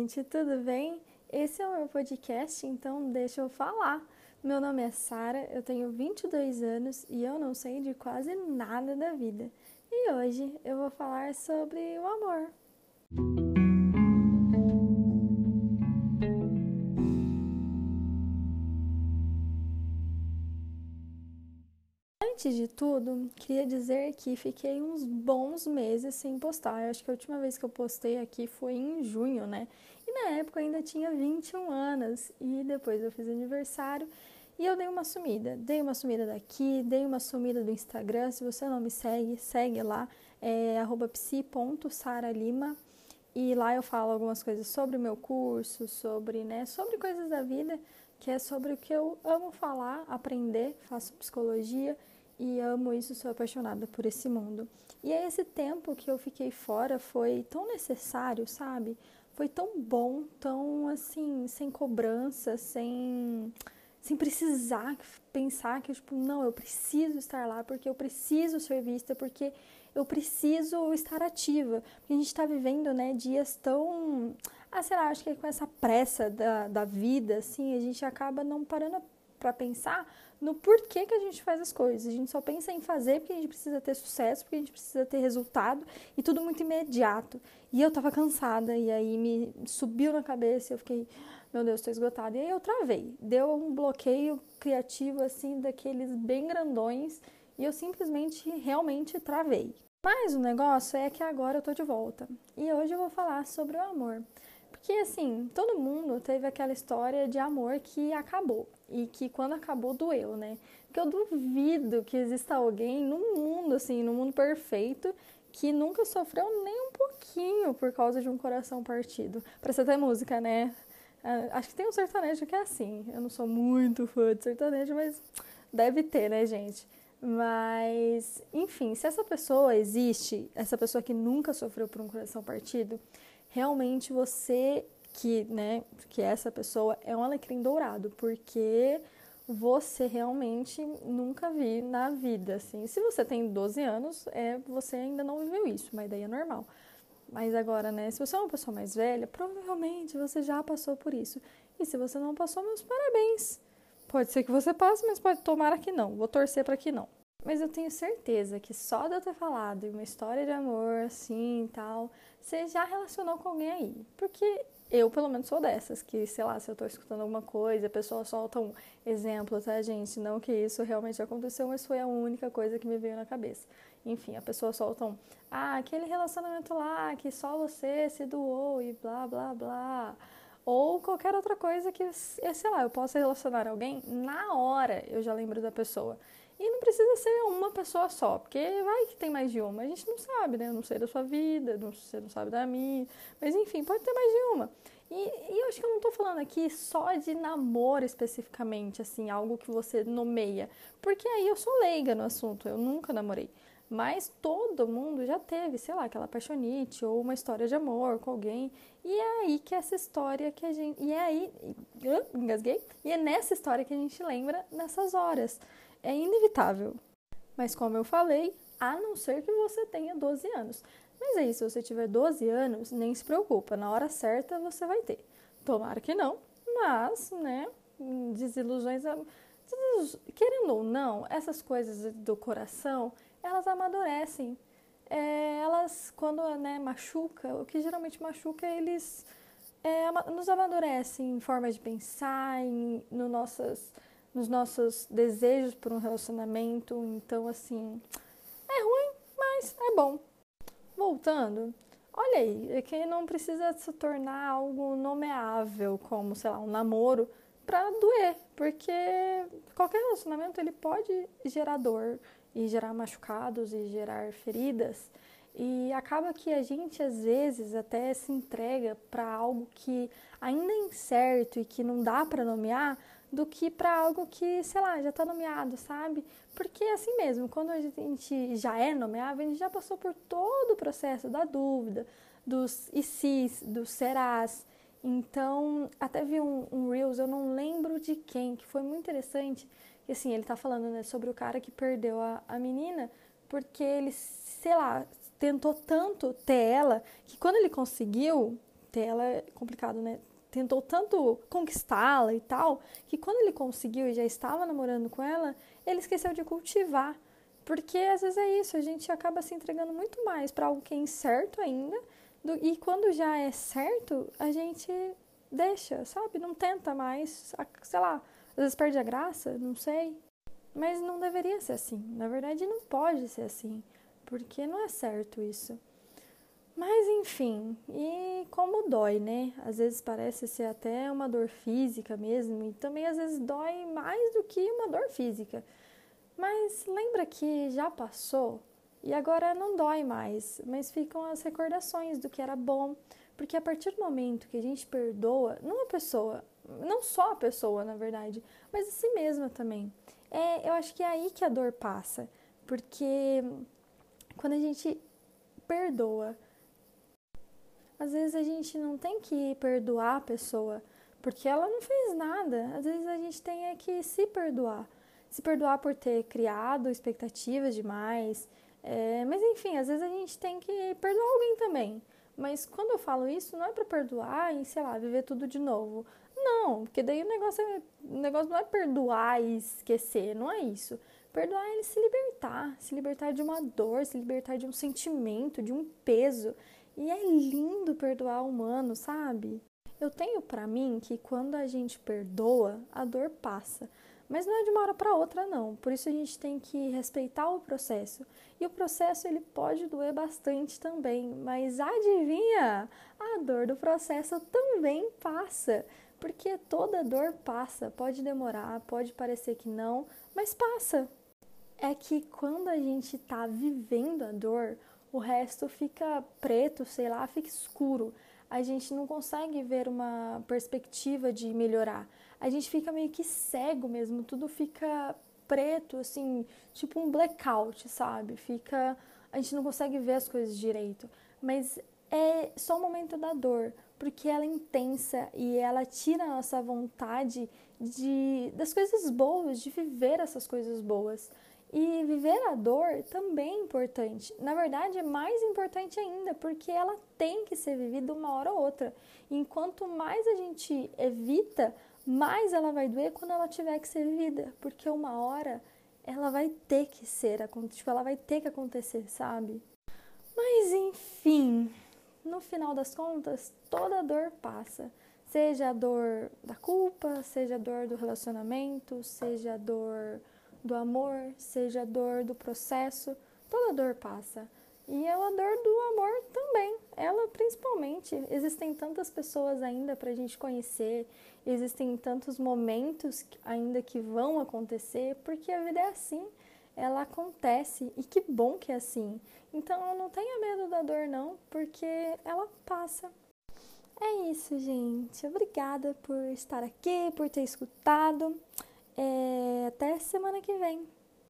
gente, tudo bem? Esse é o meu podcast, então deixa eu falar. Meu nome é Sara, eu tenho 22 anos e eu não sei de quase nada da vida. E hoje eu vou falar sobre o amor. Antes de tudo, queria dizer que fiquei uns bons meses sem postar. Eu acho que a última vez que eu postei aqui foi em junho, né? E na época eu ainda tinha 21 anos. E depois eu fiz aniversário e eu dei uma sumida. Dei uma sumida daqui, dei uma sumida do Instagram. Se você não me segue, segue lá, é psi.saralima. E lá eu falo algumas coisas sobre o meu curso, sobre, né, sobre coisas da vida, que é sobre o que eu amo falar, aprender, faço psicologia e amo isso, sou apaixonada por esse mundo. E aí esse tempo que eu fiquei fora foi tão necessário, sabe? Foi tão bom, tão assim, sem cobrança, sem sem precisar pensar que tipo, não, eu preciso estar lá porque eu preciso ser vista, porque eu preciso estar ativa. Porque a gente está vivendo, né, dias tão ah, sei lá, acho que com essa pressa da, da vida, assim, a gente acaba não parando para pensar no porquê que a gente faz as coisas. A gente só pensa em fazer porque a gente precisa ter sucesso, porque a gente precisa ter resultado e tudo muito imediato. E eu tava cansada e aí me subiu na cabeça eu fiquei, meu Deus, estou esgotada. E aí eu travei. Deu um bloqueio criativo assim daqueles bem grandões e eu simplesmente realmente travei. Mas o negócio é que agora eu tô de volta. E hoje eu vou falar sobre o amor. Porque assim, todo mundo teve aquela história de amor que acabou e que quando acabou doeu, né? Porque eu duvido que exista alguém no mundo, assim, no mundo perfeito, que nunca sofreu nem um pouquinho por causa de um coração partido. Pra você ter música, né? Ah, acho que tem um sertanejo que é assim. Eu não sou muito fã de sertanejo, mas deve ter, né, gente? Mas, enfim, se essa pessoa existe, essa pessoa que nunca sofreu por um coração partido, realmente você que, né, que essa pessoa é um alecrim dourado, porque você realmente nunca vi na vida, assim. Se você tem 12 anos, é você ainda não viveu isso, mas daí é normal. Mas agora, né, se você é uma pessoa mais velha, provavelmente você já passou por isso. E se você não passou, meus parabéns. Pode ser que você passe, mas pode tomar que não. Vou torcer para que não. Mas eu tenho certeza que só de eu ter falado uma história de amor assim e tal, você já relacionou com alguém aí. Porque eu, pelo menos, sou dessas, que, sei lá, se eu tô escutando alguma coisa, a pessoa solta um exemplo, tá, gente? Não que isso realmente aconteceu, mas foi a única coisa que me veio na cabeça. Enfim, a pessoa solta um, ah, aquele relacionamento lá que só você se doou e blá, blá, blá. Ou qualquer outra coisa que, sei lá, eu possa relacionar alguém, na hora eu já lembro da pessoa. E não precisa ser uma pessoa só, porque vai que tem mais de uma. A gente não sabe, né? Eu não sei da sua vida, não, você não sabe da minha. Mas enfim, pode ter mais de uma. E, e eu acho que eu não estou falando aqui só de namoro especificamente, assim, algo que você nomeia. Porque aí eu sou leiga no assunto, eu nunca namorei. Mas todo mundo já teve, sei lá, aquela paixonite ou uma história de amor com alguém. E é aí que essa história que a gente. E é aí. Uh, engasguei. E é nessa história que a gente lembra nessas horas é inevitável. Mas como eu falei, a não ser que você tenha 12 anos. Mas aí, se você tiver 12 anos, nem se preocupa, na hora certa você vai ter. Tomara que não, mas, né, desilusões. Querendo ou não, essas coisas do coração, elas amadurecem. É, elas, quando né, machuca, o que geralmente machuca, eles é, nos amadurecem em forma de pensar, em, no nossas nos nossos desejos por um relacionamento. Então, assim, é ruim, mas é bom. Voltando, olha aí, é que não precisa se tornar algo nomeável, como, sei lá, um namoro, para doer, porque qualquer relacionamento ele pode gerar dor e gerar machucados e gerar feridas. E acaba que a gente às vezes até se entrega para algo que ainda é incerto e que não dá para nomear, do que para algo que, sei lá, já está nomeado, sabe? Porque é assim mesmo, quando a gente já é nomeável, a gente já passou por todo o processo da dúvida, dos e se, dos serás. Então, até vi um, um Reels, eu não lembro de quem, que foi muito interessante, que assim, ele tá falando né, sobre o cara que perdeu a, a menina, porque ele, sei lá, tentou tanto ter ela, que quando ele conseguiu, ter ela é complicado, né? Tentou tanto conquistá-la e tal, que quando ele conseguiu e já estava namorando com ela, ele esqueceu de cultivar. Porque às vezes é isso, a gente acaba se entregando muito mais para algo que é incerto ainda, do, e quando já é certo, a gente deixa, sabe? Não tenta mais, sei lá, às vezes perde a graça, não sei. Mas não deveria ser assim. Na verdade, não pode ser assim, porque não é certo isso. Mas enfim, e como dói, né? Às vezes parece ser até uma dor física mesmo, e também às vezes dói mais do que uma dor física. Mas lembra que já passou e agora não dói mais, mas ficam as recordações do que era bom, porque a partir do momento que a gente perdoa, não a pessoa, não só a pessoa, na verdade, mas a si mesma também. É, eu acho que é aí que a dor passa, porque quando a gente perdoa, às vezes a gente não tem que perdoar a pessoa, porque ela não fez nada. Às vezes a gente tem é que se perdoar. Se perdoar por ter criado expectativas demais. É, mas enfim, às vezes a gente tem que perdoar alguém também. Mas quando eu falo isso, não é para perdoar e, sei lá, viver tudo de novo. Não, porque daí o negócio, é, o negócio não é perdoar e esquecer, não é isso. Perdoar é se libertar, se libertar de uma dor, se libertar de um sentimento, de um peso. E é lindo perdoar o humano, sabe? Eu tenho para mim que quando a gente perdoa, a dor passa. Mas não é de uma hora para outra, não. Por isso a gente tem que respeitar o processo. E o processo ele pode doer bastante também, mas adivinha? A dor do processo também passa, porque toda dor passa. Pode demorar, pode parecer que não, mas passa. É que quando a gente está vivendo a dor, o resto fica preto, sei lá, fica escuro. A gente não consegue ver uma perspectiva de melhorar a gente fica meio que cego mesmo, tudo fica preto, assim, tipo um blackout, sabe? Fica. A gente não consegue ver as coisas direito. Mas é só o momento da dor, porque ela é intensa e ela tira a nossa vontade de das coisas boas, de viver essas coisas boas. E viver a dor também é importante. Na verdade, é mais importante ainda, porque ela tem que ser vivida uma hora ou outra. Enquanto mais a gente evita, mais ela vai doer quando ela tiver que ser vivida, porque uma hora ela vai ter que ser, tipo, ela vai ter que acontecer, sabe? Mas enfim, no final das contas, toda dor passa. Seja a dor da culpa, seja a dor do relacionamento, seja a dor do amor, seja a dor do processo, toda dor passa. E é a dor do amor também, ela principalmente. Existem tantas pessoas ainda para a gente conhecer, existem tantos momentos ainda que vão acontecer, porque a vida é assim, ela acontece e que bom que é assim. Então não tenha medo da dor, não, porque ela passa. É isso, gente. Obrigada por estar aqui, por ter escutado. É... Até semana que vem.